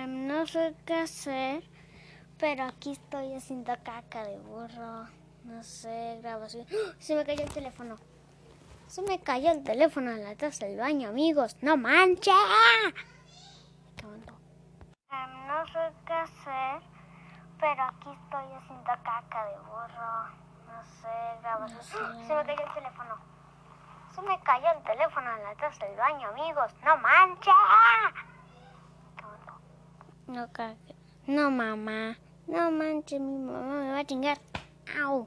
Em, no sé qué hacer, pero aquí estoy haciendo caca de burro. No sé, grabación. ¡Ah! Se me cayó el teléfono. Se me cayó el teléfono en la taza del baño, amigos. ¡No manches! Em, no sé qué hacer, pero aquí estoy haciendo caca de burro. No sé, grabación. Se me cayó el teléfono. Se me cayó el teléfono en la taza del baño, amigos. ¡No manches! No, cague. No, mamá. No manches, mi mamá me va a chingar. Au.